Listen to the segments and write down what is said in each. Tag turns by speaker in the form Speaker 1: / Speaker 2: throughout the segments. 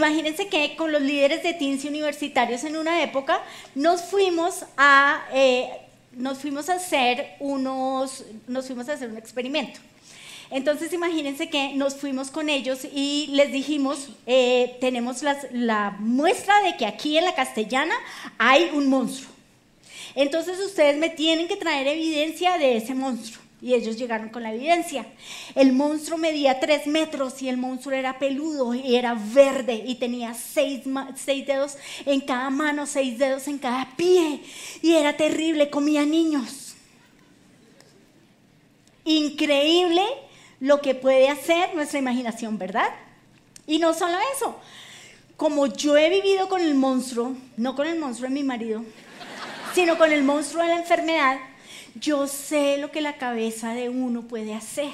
Speaker 1: imagínense que con los líderes de teens universitarios en una época nos fuimos a, eh, nos fuimos a hacer unos, nos fuimos a hacer un experimento. Entonces imagínense que nos fuimos con ellos y les dijimos, eh, tenemos la muestra de que aquí en la castellana hay un monstruo. Entonces ustedes me tienen que traer evidencia de ese monstruo. Y ellos llegaron con la evidencia. El monstruo medía tres metros y el monstruo era peludo y era verde y tenía seis, seis, dedos en cada mano, seis dedos en cada pie. Y era terrible, comía niños. Increíble lo que puede hacer nuestra imaginación, ¿verdad? Y no solo eso, como yo he vivido con el monstruo, no con el monstruo de mi marido, sino con el monstruo de la enfermedad, yo sé lo que la cabeza de uno puede hacer.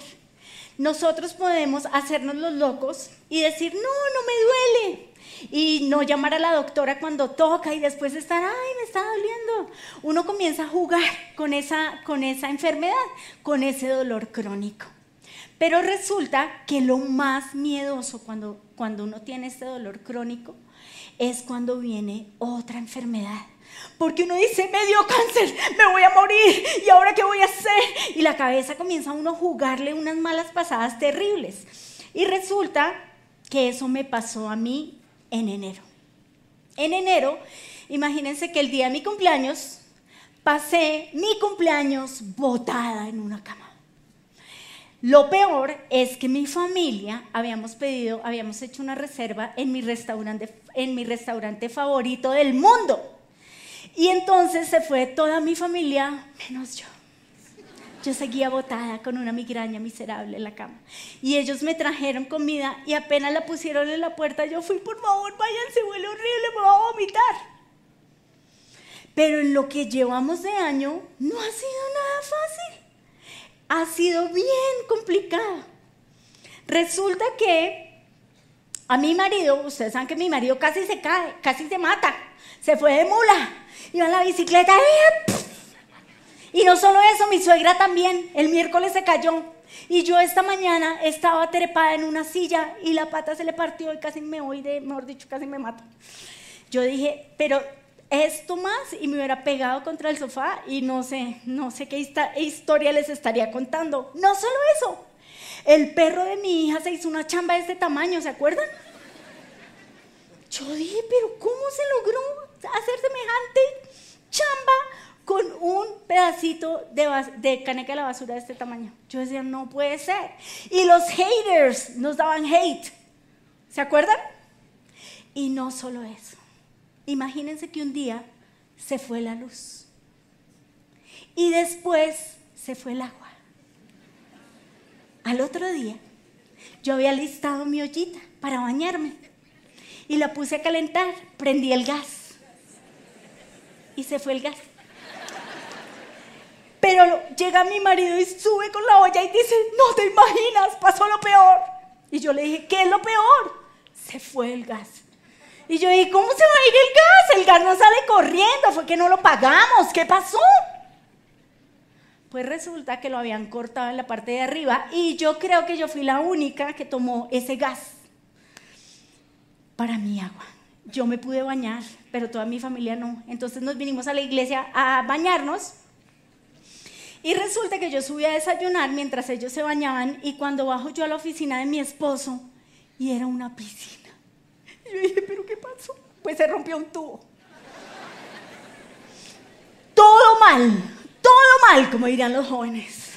Speaker 1: Nosotros podemos hacernos los locos y decir, no, no me duele. Y no llamar a la doctora cuando toca y después estar, ay, me está doliendo. Uno comienza a jugar con esa, con esa enfermedad, con ese dolor crónico. Pero resulta que lo más miedoso cuando, cuando uno tiene este dolor crónico es cuando viene otra enfermedad. Porque uno dice, me dio cáncer, me voy a morir, ¿y ahora qué voy a hacer? Y la cabeza comienza a uno jugarle unas malas pasadas terribles. Y resulta que eso me pasó a mí en enero. En enero, imagínense que el día de mi cumpleaños, pasé mi cumpleaños botada en una cama. Lo peor es que mi familia habíamos pedido, habíamos hecho una reserva en mi restaurante, en mi restaurante favorito del mundo. Y entonces se fue toda mi familia, menos yo. Yo seguía botada con una migraña miserable en la cama. Y ellos me trajeron comida y apenas la pusieron en la puerta, yo fui, por favor, váyanse, huele horrible, me voy a vomitar. Pero en lo que llevamos de año no ha sido nada fácil. Ha sido bien complicado. Resulta que a mi marido, ustedes saben que mi marido casi se cae, casi se mata, se fue de mula iba en la bicicleta y no solo eso, mi suegra también, el miércoles se cayó. Y yo esta mañana estaba trepada en una silla y la pata se le partió y casi me voy de, mejor dicho, casi me mato. Yo dije, pero esto más y me hubiera pegado contra el sofá y no sé, no sé qué historia les estaría contando. No solo eso, el perro de mi hija se hizo una chamba de este tamaño, ¿se acuerdan? Yo dije, pero ¿cómo se logró hacer semejante chamba con un de, caneca de la basura de este tamaño. Yo decía, no puede ser. Y los haters nos daban hate. ¿Se acuerdan? Y no solo eso. Imagínense que un día se fue la luz. Y después se fue el agua. Al otro día, yo había listado mi ollita para bañarme. Y la puse a calentar, prendí el gas y se fue el gas. Pero llega mi marido y sube con la olla y dice, no te imaginas, pasó lo peor. Y yo le dije, ¿qué es lo peor? Se fue el gas. Y yo dije, ¿cómo se va a ir el gas? El gas no sale corriendo, fue que no lo pagamos, ¿qué pasó? Pues resulta que lo habían cortado en la parte de arriba y yo creo que yo fui la única que tomó ese gas para mi agua yo me pude bañar, pero toda mi familia no. Entonces nos vinimos a la iglesia a bañarnos. Y resulta que yo subí a desayunar mientras ellos se bañaban y cuando bajo yo a la oficina de mi esposo y era una piscina. yo dije, ¿pero qué pasó? Pues se rompió un tubo. Todo mal, todo mal, como dirían los jóvenes.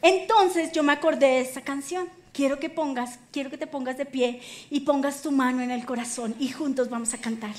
Speaker 1: Entonces yo me acordé de esa canción quiero que pongas, quiero que te pongas de pie y pongas tu mano en el corazón y juntos vamos a cantar.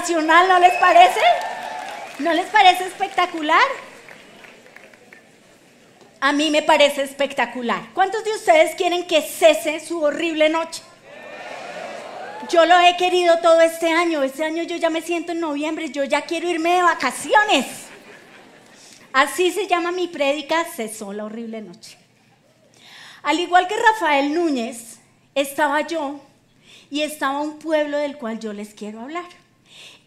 Speaker 1: ¿No les parece? ¿No les parece espectacular? A mí me parece espectacular. ¿Cuántos de ustedes quieren que cese su horrible noche? Yo lo he querido todo este año. Este año yo ya me siento en noviembre. Yo ya quiero irme de vacaciones. Así se llama mi prédica, cesó la horrible noche. Al igual que Rafael Núñez, estaba yo y estaba un pueblo del cual yo les quiero hablar.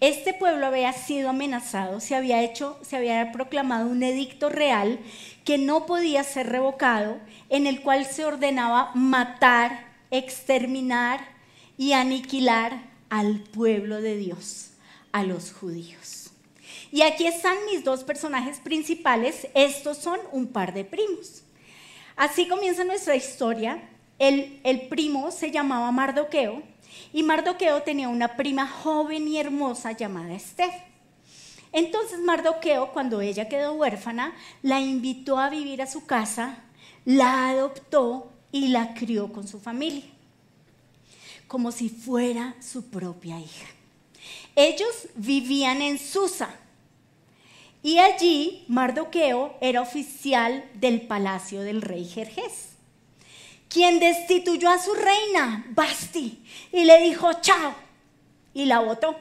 Speaker 1: Este pueblo había sido amenazado, se había hecho, se había proclamado un edicto real que no podía ser revocado, en el cual se ordenaba matar, exterminar y aniquilar al pueblo de Dios, a los judíos. Y aquí están mis dos personajes principales, estos son un par de primos. Así comienza nuestra historia. El, el primo se llamaba Mardoqueo y Mardoqueo tenía una prima joven y hermosa llamada Esther. Entonces Mardoqueo, cuando ella quedó huérfana, la invitó a vivir a su casa, la adoptó y la crió con su familia, como si fuera su propia hija. Ellos vivían en Susa y allí Mardoqueo era oficial del palacio del rey Jerjes quien destituyó a su reina, Basti, y le dijo chao, y la votó.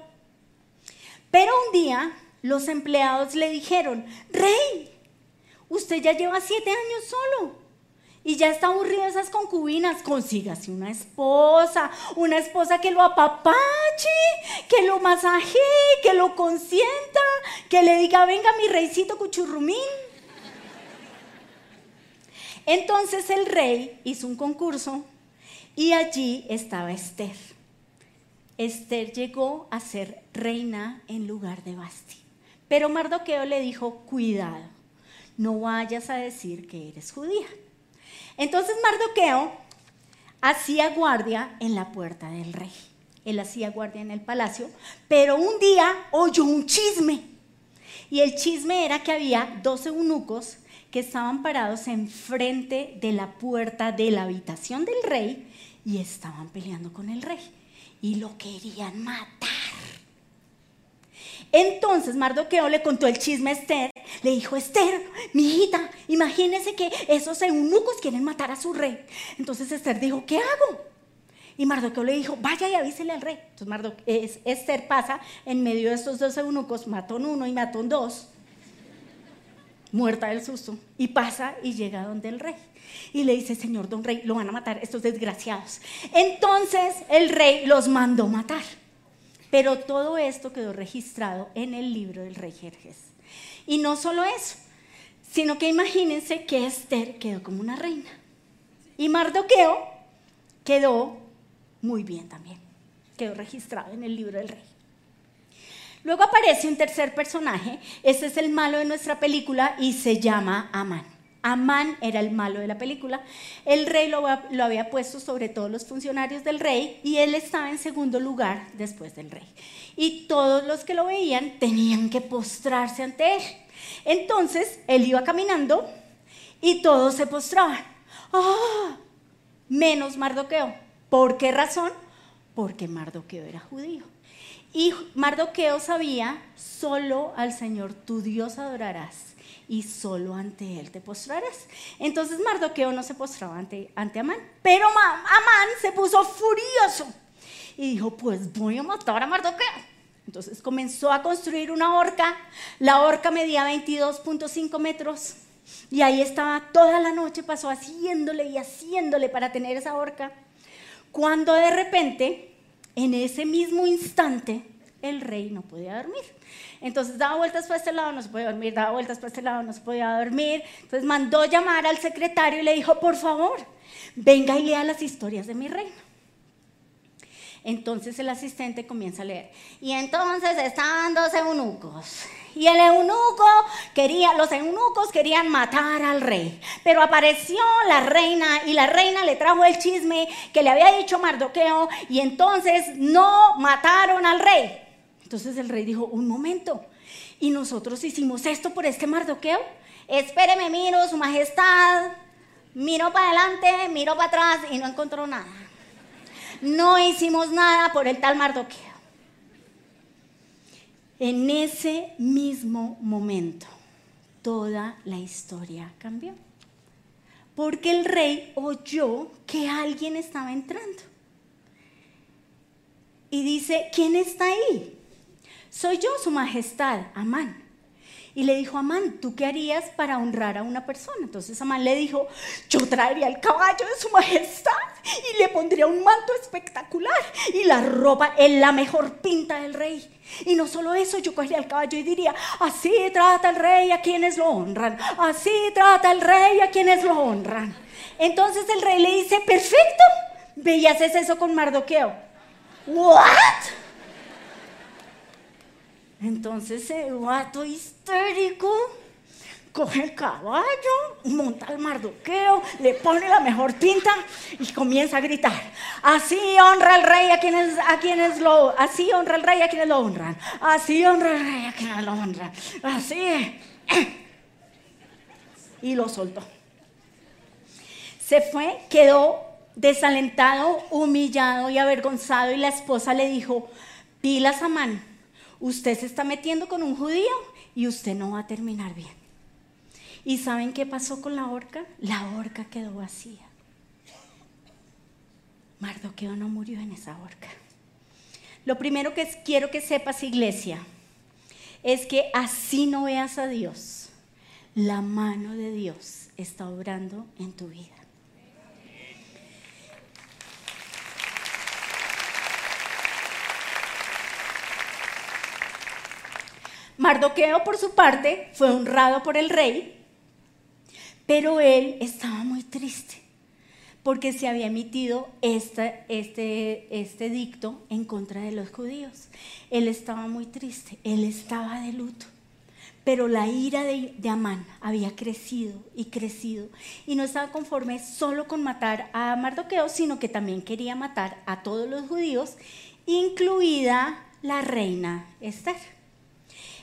Speaker 1: Pero un día los empleados le dijeron, rey, usted ya lleva siete años solo y ya está aburrido esas concubinas, consígase una esposa, una esposa que lo apapache, que lo masajee, que lo consienta, que le diga, venga mi reycito cuchurrumín. Entonces el rey hizo un concurso y allí estaba Esther. Esther llegó a ser reina en lugar de Basti. Pero Mardoqueo le dijo, cuidado, no vayas a decir que eres judía. Entonces Mardoqueo hacía guardia en la puerta del rey. Él hacía guardia en el palacio, pero un día oyó un chisme. Y el chisme era que había dos eunucos que estaban parados enfrente de la puerta de la habitación del rey y estaban peleando con el rey y lo querían matar. Entonces Mardoqueo le contó el chisme a Esther, le dijo, Esther, mi hijita, imagínese que esos eunucos quieren matar a su rey. Entonces Esther dijo, ¿qué hago? Y Mardoqueo le dijo, vaya y avísele al rey. Entonces Esther pasa en medio de estos dos eunucos, mató uno y mató dos muerta del susto, y pasa y llega donde el rey. Y le dice, Señor don rey, lo van a matar estos desgraciados. Entonces el rey los mandó matar. Pero todo esto quedó registrado en el libro del rey Jerjes. Y no solo eso, sino que imagínense que Esther quedó como una reina. Y Mardoqueo quedó muy bien también. Quedó registrado en el libro del rey. Luego aparece un tercer personaje, ese es el malo de nuestra película y se llama Amán. Amán era el malo de la película. El rey lo, había puesto sobre todos los funcionarios del rey y él estaba en segundo lugar después del rey. Y todos los que lo veían tenían que postrarse ante él. Entonces él iba caminando y todos se postraban. ¡Ah! Menos Mardoqueo. ¿Por qué razón? Porque Mardoqueo era judío. Y Mardoqueo sabía, solo al Señor tu Dios adorarás y solo ante Él te postrarás. Entonces Mardoqueo no se postraba ante, ante Amán, pero Amán se puso furioso y dijo, pues voy a matar a Mardoqueo. Entonces comenzó a construir una horca, la horca medía 22.5 metros y ahí estaba toda la noche, pasó haciéndole y haciéndole para tener esa horca, cuando de repente en ese mismo instante el rey no podía dormir. Entonces daba vueltas para este lado, no se podía dormir, daba vueltas para este lado, no se podía dormir. Entonces mandó llamar al secretario y le dijo, por favor, venga y lea las historias de mi reino. Entonces el asistente comienza a leer. Y entonces estaban dos eunucos y el eunuco quería, los eunucos querían matar al rey. Pero apareció la reina y la reina le trajo el chisme que le había dicho Mardoqueo y entonces no mataron al rey. Entonces el rey dijo, un momento, ¿y nosotros hicimos esto por este Mardoqueo? Espéreme, miro, su majestad. Miro para adelante, miro para atrás y no encontró nada. No hicimos nada por el tal Mardoqueo. En ese mismo momento, toda la historia cambió. Porque el rey oyó que alguien estaba entrando. Y dice, ¿quién está ahí? Soy yo, su majestad, Amán. Y le dijo, Amán, ¿tú qué harías para honrar a una persona? Entonces Amán le dijo, yo traería el caballo de su majestad y le pondría un manto espectacular y la ropa en la mejor pinta del rey. Y no solo eso, yo cogería el caballo y diría, así trata el rey a quienes lo honran, así trata el rey a quienes lo honran. Entonces el rey le dice, perfecto, ve y haces eso con Mardoqueo. ¿What? Entonces el guato histérico coge el caballo, monta el mardoqueo, le pone la mejor pinta y comienza a gritar. Así honra el rey a quienes, a quienes lo, así honra el rey a quienes lo honran. Así honra el rey a quienes lo honran. Así. Y lo soltó. Se fue, quedó desalentado, humillado y avergonzado y la esposa le dijo, pilas a mano usted se está metiendo con un judío y usted no va a terminar bien. ¿Y saben qué pasó con la horca? La horca quedó vacía. Mardoqueo no murió en esa horca. Lo primero que quiero que sepas, iglesia, es que así no veas a Dios. La mano de Dios está obrando en tu vida. Mardoqueo, por su parte, fue honrado por el rey, pero él estaba muy triste porque se había emitido este, este dicto en contra de los judíos. Él estaba muy triste, él estaba de luto. Pero la ira de, de, Amán había crecido y crecido y no estaba conforme solo con matar a Mardoqueo, sino que también quería matar a todos los judíos, incluida la reina Esther.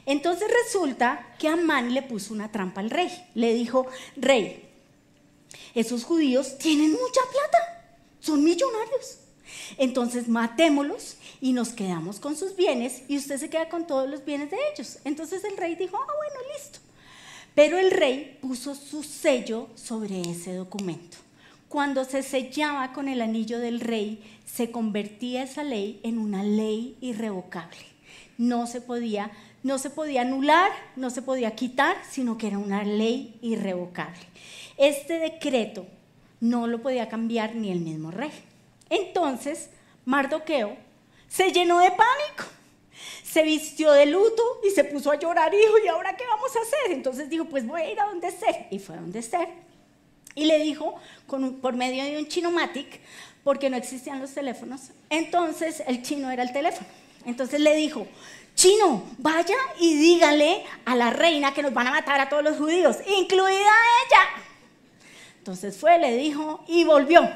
Speaker 1: Entonces resulta que Amán le puso una trampa al rey. Le dijo, rey, esos judíos tienen mucha plata, son millonarios. Entonces matémoslos y nos quedamos con sus bienes y usted se queda con todos los bienes de ellos. Entonces el rey dijo, ah, bueno, listo. Pero el rey puso su sello sobre ese documento. Cuando se sellaba con el anillo del rey, se convertía esa ley en una ley irrevocable. No se podía no se podía anular, no se podía quitar, sino que era una ley irrevocable. Este decreto no lo podía cambiar ni el mismo rey. Entonces, Mardoqueo se llenó de pánico, se vistió de luto y se puso a llorar y dijo, ¿y ahora qué vamos a hacer? Entonces dijo, pues voy a ir a donde Esther. Y fue a donde Esther. Y le dijo, por medio de un chinomatic, porque no existían los teléfonos, entonces el chino era el teléfono. Entonces le dijo, chino, vaya y dígale a la reina que nos van a matar a todos los judíos, incluida ella. Entonces fue, le dijo y volvió.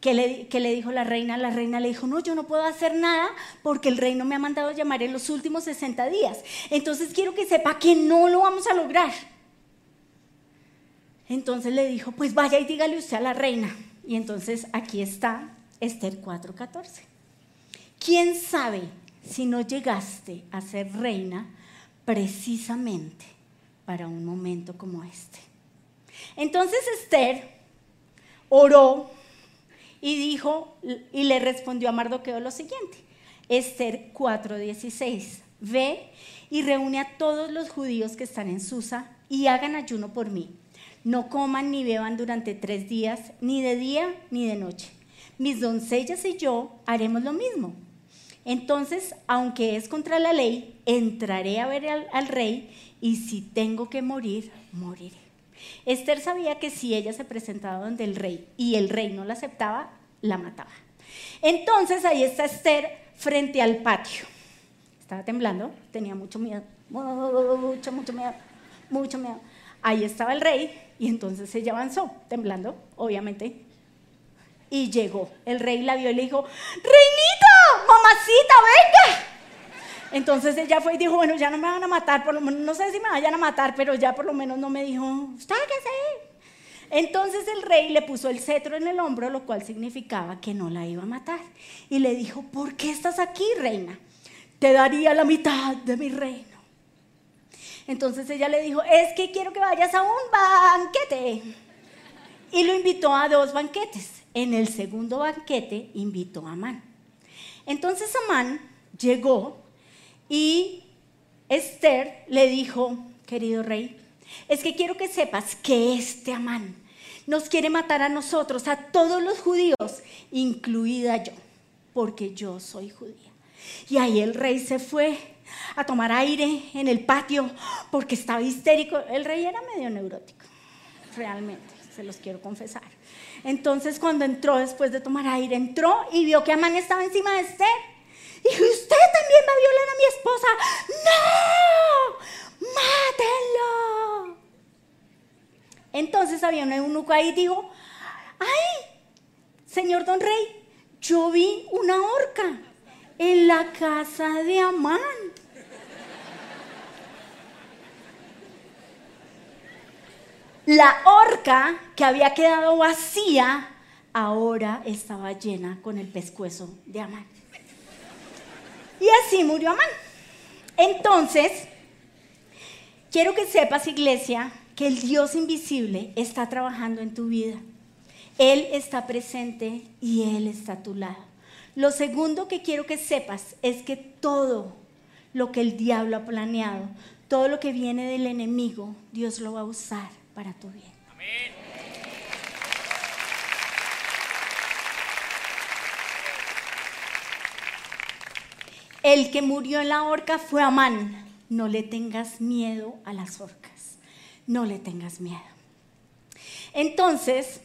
Speaker 1: ¿Qué le, le, dijo la reina? La reina le dijo, no, yo no puedo hacer nada porque el reino me ha mandado llamar en los últimos 60 días. Entonces quiero que sepa que no lo vamos a lograr. Entonces le dijo, pues vaya y dígale usted a la reina. Y entonces aquí está Esther 4:14. ¿Quién sabe si no llegaste a ser reina precisamente para un momento como este. Entonces Esther oró y dijo y le respondió a Mardoqueo lo siguiente. Esther 4:16. Ve y reúne a todos los judíos que están en Susa y hagan ayuno por mí. No coman ni beban durante tres días, ni de día ni de noche. Mis doncellas y yo haremos lo mismo entonces, aunque es contra la ley, entraré a ver al, rey y si tengo que morir, moriré. Esther sabía que si ella se presentaba donde el rey y el rey no la aceptaba, la mataba. Entonces ahí está Esther frente al patio. Estaba temblando, tenía mucho miedo, mucho, mucho miedo, mucho miedo. Ahí estaba el rey y entonces ella avanzó, temblando, obviamente, y llegó. El rey la vio y le dijo, reinita, mamacita, venga. Entonces ella fue y dijo, bueno, ya no me van a matar, por lo menos, no sé si me vayan a matar, pero ya por lo menos no me dijo, sé. Entonces el rey le puso el cetro en el hombro, lo cual significaba que no la iba a matar. Y le dijo, ¿por qué estás aquí, reina? te daría la mitad de mi reino. Entonces ella le dijo, es que quiero que vayas a un banquete. Y lo invitó a dos banquetes. En el segundo banquete invitó a Amán. Entonces Amán llegó y Esther le dijo, querido rey, es que quiero que sepas que este Amán nos quiere matar a nosotros, a todos los judíos, incluida yo, porque yo soy judía. Y ahí el rey se fue a tomar aire en el patio porque estaba histérico. El rey era medio neurótico, realmente, se los quiero confesar. Entonces cuando entró después de tomar aire, entró y vio que Amán estaba encima de Esther. Y dijo, ¿usted también va a violar a mi esposa? ¡No! ¡Mátenlo! Entonces había un eunuco ahí y dijo, ¡ay! Señor don rey, yo vi una horca en la casa de Amán. La horca que había quedado vacía ahora estaba llena con el pescuezo de Amán. Y así murió Amán. Entonces, quiero que sepas, iglesia, que el Dios invisible está trabajando en tu vida. Él está presente y Él está a tu lado. Lo segundo que quiero que sepas es que todo lo que el diablo ha planeado, todo lo que viene del enemigo, Dios lo va a usar para tu bien. Amén. El que murió en la horca fue Amán. No le tengas miedo a las horcas. No le tengas miedo. Entonces,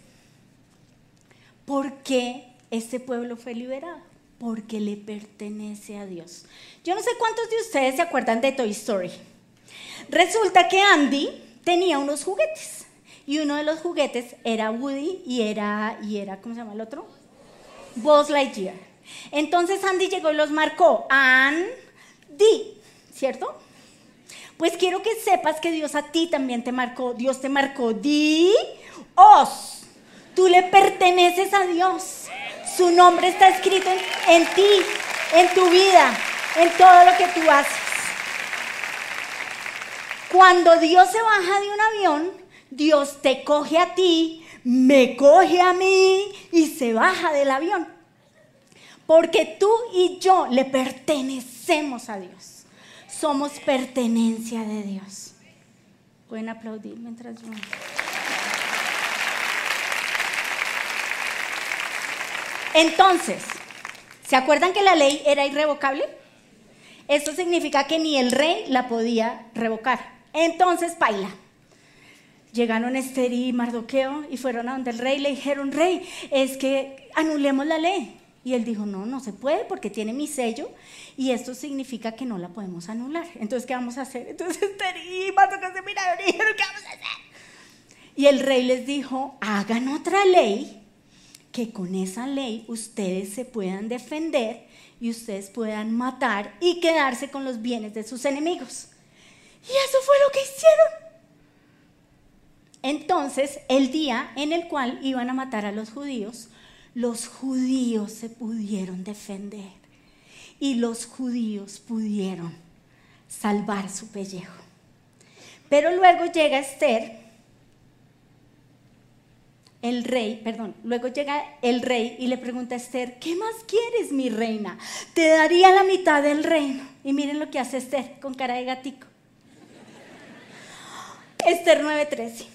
Speaker 1: ¿por qué este pueblo fue liberado? Porque le pertenece a Dios. Yo no sé cuántos de ustedes se acuerdan de Toy Story. Resulta que Andy tenía unos juguetes y uno de los juguetes era Woody y era, y era ¿cómo se llama el otro? Buzz Lightyear. Entonces Andy llegó y los marcó. Andy, ¿cierto? Pues quiero que sepas que Dios a ti también te marcó. Dios te marcó. Di, os. Tú le perteneces a Dios. Su nombre está escrito en, en ti, en tu vida, en todo lo que tú haces. Cuando Dios se baja de un avión, Dios te coge a ti, me coge a mí y se baja del avión. Porque tú y yo le pertenecemos a Dios. Somos pertenencia de Dios. Pueden aplaudir mientras yo... Entonces, ¿se acuerdan que la ley era irrevocable? Esto significa que ni el rey la podía revocar. Entonces, paila. Llegaron Esther y Mardoqueo y fueron a donde el rey le dijeron, rey, es que anulemos la ley. Y él dijo, no, no se puede porque tiene mi sello y esto significa que no la podemos anular. Entonces, ¿qué vamos a hacer? Entonces Esther y Mardoqueo se miraron y dijeron, ¿qué vamos a hacer? Y el rey les dijo, hagan otra ley que con esa ley ustedes se puedan defender y ustedes puedan matar y quedarse con los bienes de sus enemigos. Y eso fue lo que hicieron. Entonces, el día en el cual iban a matar a los judíos, los judíos se pudieron defender y los judíos pudieron salvar su pellejo. Pero luego llega Esther, el rey, perdón, luego llega el rey y le pregunta a Esther, ¿qué más quieres, mi reina? Te daría la mitad del reino. Y miren lo que hace Esther con cara de gatico. Esther 9:13.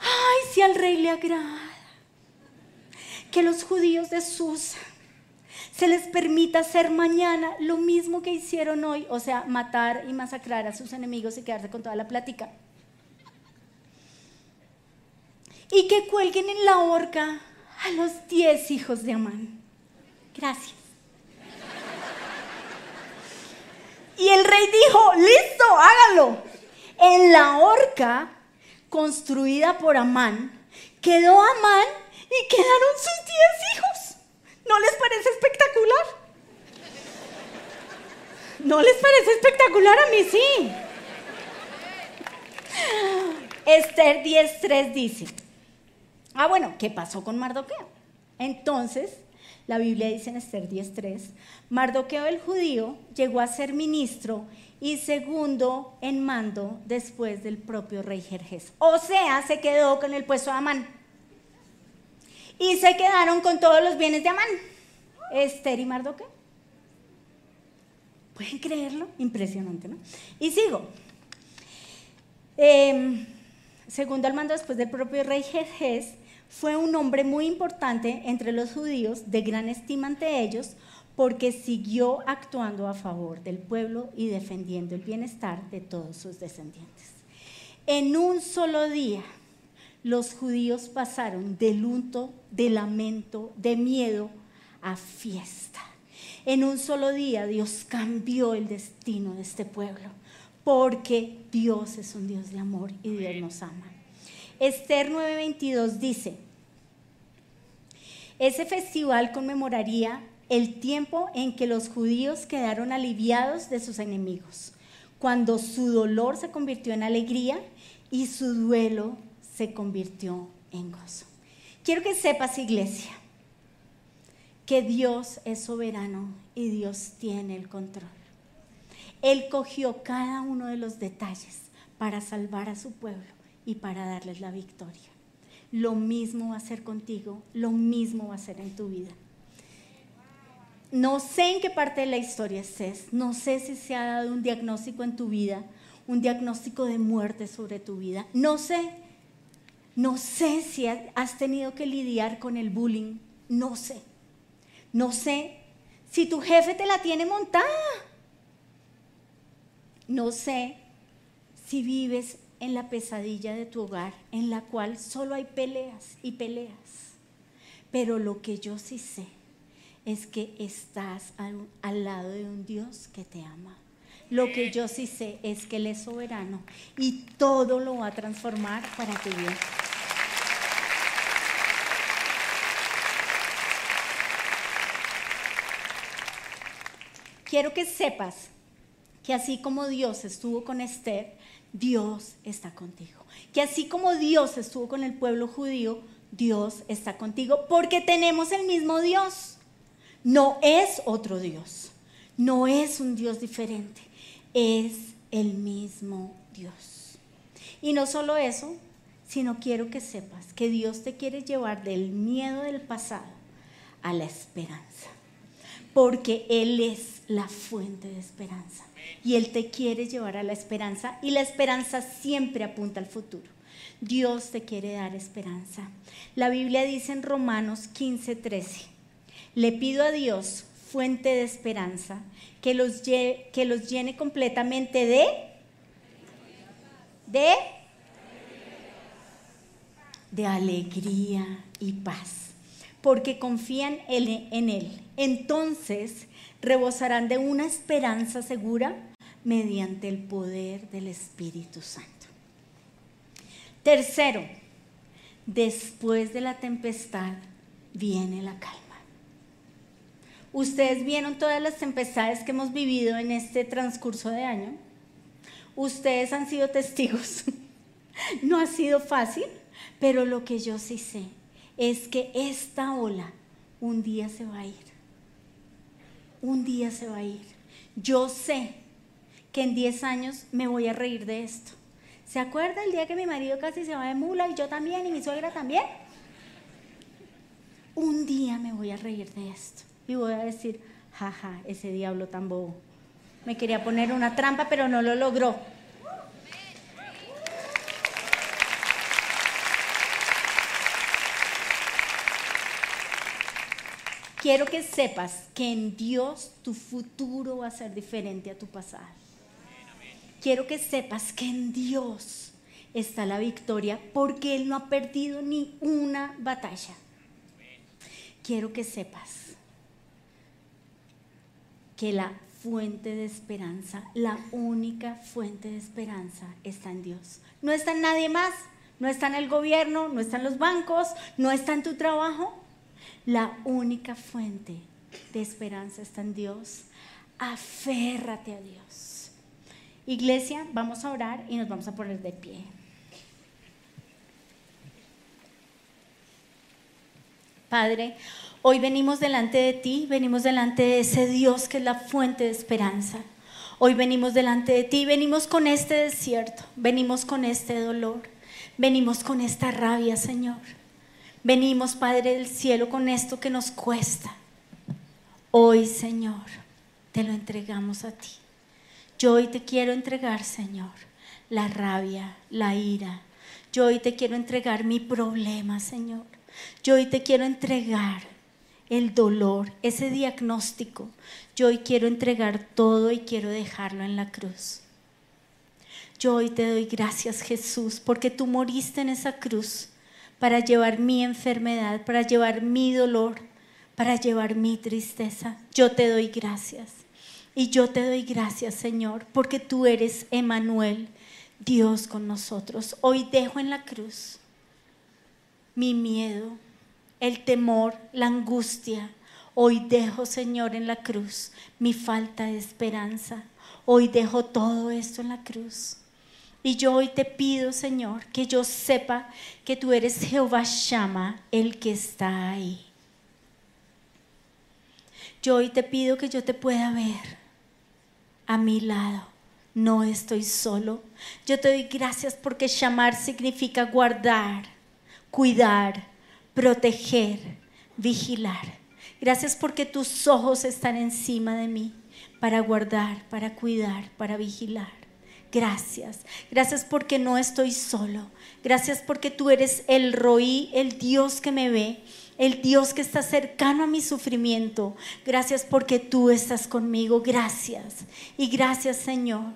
Speaker 1: Ay, si al rey le agrada que los judíos de Susa se les permita hacer mañana lo mismo que hicieron hoy, o sea, matar y masacrar a sus enemigos y quedarse con toda la plática. Y que cuelguen en la horca a los diez hijos de Amán. Gracias. Y el rey dijo, listo, hágalo en la horca construida por Amán, quedó Amán y quedaron sus diez hijos. ¿No les parece espectacular? ¿No les parece espectacular? A mí sí. Esther 10.3 dice, ah bueno, ¿qué pasó con Mardoqueo? Entonces La Biblia dice en Esther 10.3, Mardoqueo el judío llegó a ser ministro y segundo en mando después del propio rey Jerjes. O sea, se quedó con el puesto de Amán. Y se quedaron con todos los bienes de Amán. Esther y Mardoqueo. ¿Pueden creerlo? Impresionante, ¿no? Y sigo. Em, segundo al mando después del propio rey Jerjes, fue un hombre muy importante entre los judíos, de gran estima ante ellos, porque siguió actuando a favor del pueblo y defendiendo el bienestar de todos sus descendientes. En un solo día, los judíos pasaron de luto, de lamento, de miedo a fiesta. En un solo día Dios cambió el destino de este pueblo, porque Dios es un Dios de amor y Dios nos ama. Esther 9:22 dice, ese festival conmemoraría el tiempo en que los judíos quedaron aliviados de sus enemigos, cuando su dolor se convirtió en alegría y su duelo se convirtió en gozo. Quiero que sepas, iglesia, que Dios es soberano y Dios tiene el control. Él cogió cada uno de los detalles para salvar a su pueblo y para darles la victoria lo mismo va a ser contigo, lo mismo va a ser en tu vida. No sé en qué parte de la historia estés, no sé si se ha dado un diagnóstico en tu vida, un diagnóstico de muerte sobre tu vida, no sé, no sé si has tenido que lidiar con el bullying, no sé, no sé si tu jefe te la tiene montada, no sé si vives en la pesadilla de tu hogar, en la cual solo hay peleas y peleas. Pero lo que yo sí sé es que estás al, lado de un Dios que te ama. Lo que yo sí sé es que Él es soberano y todo lo va a transformar para tu bien. Quiero que sepas que así como Dios estuvo con Esther, Dios está contigo. Que así como Dios estuvo con el pueblo judío, Dios está contigo porque tenemos el mismo Dios. No es otro Dios. No es un Dios diferente. Es el mismo Dios. Y no solo eso, sino quiero que sepas que Dios te quiere llevar del miedo del pasado a la esperanza. Porque Él es la fuente de esperanza y Él te quiere llevar a la esperanza y la esperanza siempre apunta al futuro. Dios te quiere dar esperanza. La Biblia dice en Romanos 15:13, le pido a Dios, fuente de esperanza, que los, que los llene completamente de... de... de alegría y paz, porque confían en Él. Entonces rebosarán de una esperanza segura mediante el poder del Espíritu Santo. Tercero, después de la tempestad viene la calma. Ustedes vieron todas las tempestades que hemos vivido en este transcurso de año. Ustedes han sido testigos. No ha sido fácil, pero lo que yo sí sé es que esta ola un día se va a ir un día se va a ir. Yo sé que en 10 años me voy a reír de esto. ¿Se acuerda el día que mi marido casi se va de mula y yo también y mi suegra también? Un día me voy a reír de esto y voy a decir, jaja, ese diablo tan bobo. Me quería poner una trampa, pero no lo logró. quiero que sepas que en Dios tu futuro va a ser diferente a tu pasado. Quiero que sepas que en Dios está la victoria porque Él no ha perdido ni una batalla. Quiero que sepas que la fuente de esperanza, la única fuente de esperanza está en Dios. No está en nadie más, no está en el gobierno, no está en los bancos, no está en tu trabajo, la única fuente de esperanza está en Dios. Aférrate a Dios. Iglesia, vamos a orar y nos vamos a poner de pie. Padre, hoy venimos delante de ti, venimos delante de ese Dios que es la fuente de esperanza. Hoy venimos delante de ti, venimos con este desierto, venimos con este dolor, venimos con esta rabia, Señor. Venimos, Padre del cielo, con esto que nos cuesta. Hoy, Señor, te lo entregamos a ti. Yo hoy te quiero entregar, Señor, la rabia, la ira. Yo hoy te quiero entregar mi problema, Señor. Yo hoy te quiero entregar el dolor, ese diagnóstico. Yo hoy quiero entregar todo y quiero dejarlo en la cruz. Yo hoy te doy gracias, Jesús, porque tú moriste en esa cruz para llevar mi enfermedad, para llevar mi dolor, para llevar mi tristeza. Yo te doy gracias. Y yo te doy gracias, Señor, porque tú eres Emanuel, Dios con nosotros. Hoy dejo en la cruz mi miedo, el temor, la angustia. Hoy dejo, Señor, en la cruz mi falta de esperanza. Hoy dejo todo esto en la cruz. Y yo hoy te pido, Señor, que yo sepa que tú eres Jehová Shama, el que está ahí. Yo hoy te pido que yo te pueda ver a mi lado. No estoy solo. Yo te doy gracias porque llamar significa guardar, cuidar, proteger, vigilar. Gracias porque tus ojos están encima de mí para guardar, para cuidar, para vigilar. Gracias. Gracias porque no estoy solo. Gracias porque tú eres el roí, el Dios que me ve el Dios que está cercano a mi sufrimiento. Gracias porque tú estás conmigo. Gracias. Y gracias Señor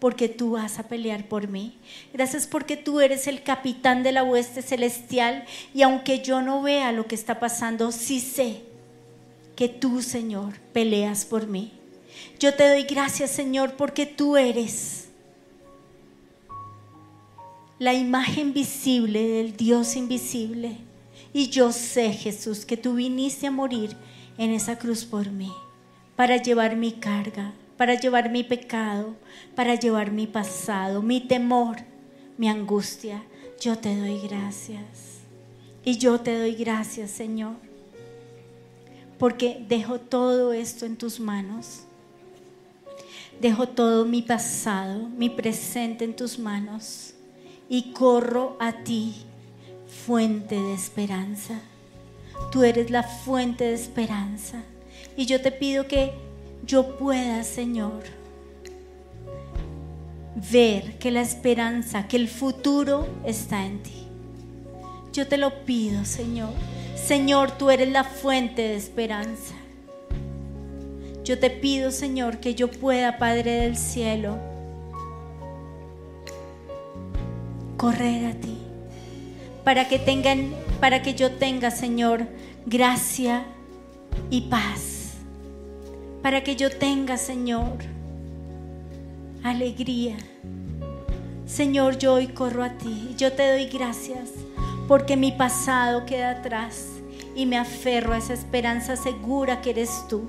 Speaker 1: porque tú vas a pelear por mí. Gracias porque tú eres el capitán de la hueste celestial y aunque yo no vea lo que está pasando, sí sé que tú, Señor, peleas por mí. Yo te doy gracias, Señor, porque tú eres la imagen visible del Dios invisible y yo sé, Jesús, que tú viniste a morir en esa cruz por mí, para llevar mi carga, para llevar mi pecado, para llevar mi pasado, mi temor, mi angustia. Yo te doy gracias. Y yo te doy gracias, Señor, porque dejo todo esto en tus manos. Dejo todo mi pasado, mi presente en tus manos y corro a ti fuente de esperanza. Tú eres la fuente de esperanza. Y yo te pido que yo pueda, Señor, ver que la esperanza, que el futuro está en ti. Yo te lo pido, Señor. Señor, tú eres la fuente de esperanza. Yo te pido, Señor, que yo pueda, Padre del cielo, correr a ti para que tengan, para que yo tenga, Señor, gracia y paz. Para que yo tenga, Señor, alegría. Señor, yo hoy corro a ti. Yo te doy gracias porque mi pasado queda atrás y me aferro a esa esperanza segura que eres tú.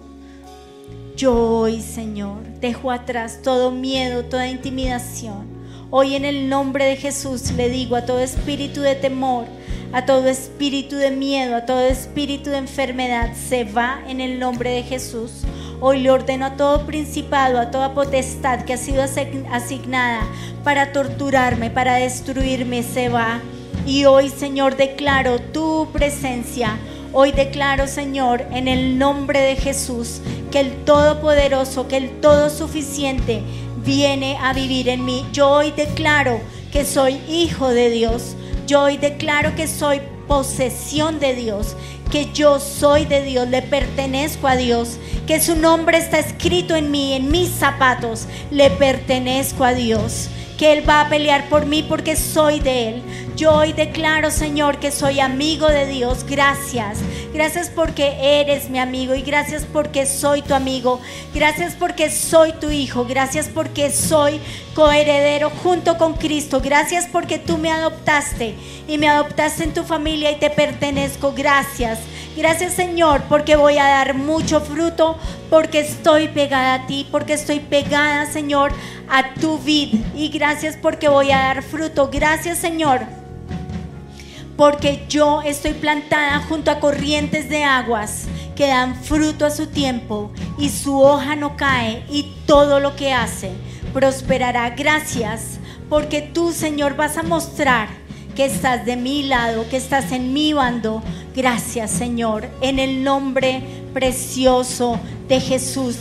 Speaker 1: Yo hoy, Señor, dejo atrás todo miedo, toda intimidación Hoy en el nombre de Jesús le digo a todo espíritu de temor, a todo espíritu de miedo, a todo espíritu de enfermedad, se va en el nombre de Jesús. Hoy le ordeno a todo principado, a toda potestad que ha sido asignada para torturarme, para destruirme, se va. Y hoy, Señor, declaro tu presencia. Hoy declaro, Señor, en el nombre de Jesús, que el Todopoderoso, que el Todo Suficiente viene a vivir en mí. Yo hoy declaro que soy hijo de Dios. Yo hoy declaro que soy posesión de Dios, que yo soy de Dios, le pertenezco a Dios, que su nombre está escrito en mí, en mis zapatos, le pertenezco a Dios que Él va a pelear por mí porque soy de Él. Yo hoy declaro, Señor, que soy amigo de Dios. Gracias. Gracias porque eres mi amigo y gracias porque soy tu amigo. Gracias porque soy tu hijo. Gracias porque soy coheredero junto con Cristo. Gracias porque tú me adoptaste y me adoptaste en tu familia y te pertenezco. Gracias. Gracias Señor porque voy a dar mucho fruto, porque estoy pegada a ti, porque estoy pegada Señor a tu vid. Y gracias porque voy a dar fruto. Gracias Señor porque yo estoy plantada junto a corrientes de aguas que dan fruto a su tiempo y su hoja no cae y todo lo que hace prosperará. Gracias porque tú, Señor, vas a mostrar que estás de mi lado, que estás en mi bando. Gracias, Señor, en el nombre precioso de Jesús.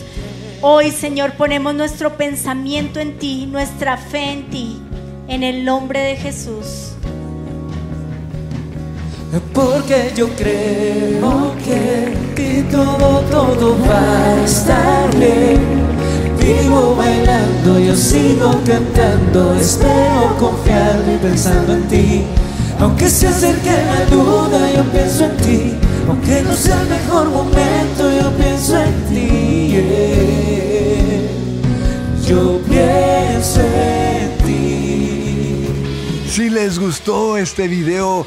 Speaker 1: Hoy, Señor, ponemos nuestro pensamiento en ti, nuestra fe en ti, en el nombre de Jesús.
Speaker 2: Porque yo creo que todo, todo va a estar bien. Vivo bailando, yo sigo cantando, espero confiar y pensando en ti. Aunque se acerque la duda, yo pienso en ti. Aunque no sea el mejor momento, yo pienso en ti. Yo pienso en ti.
Speaker 3: Si les gustó este video,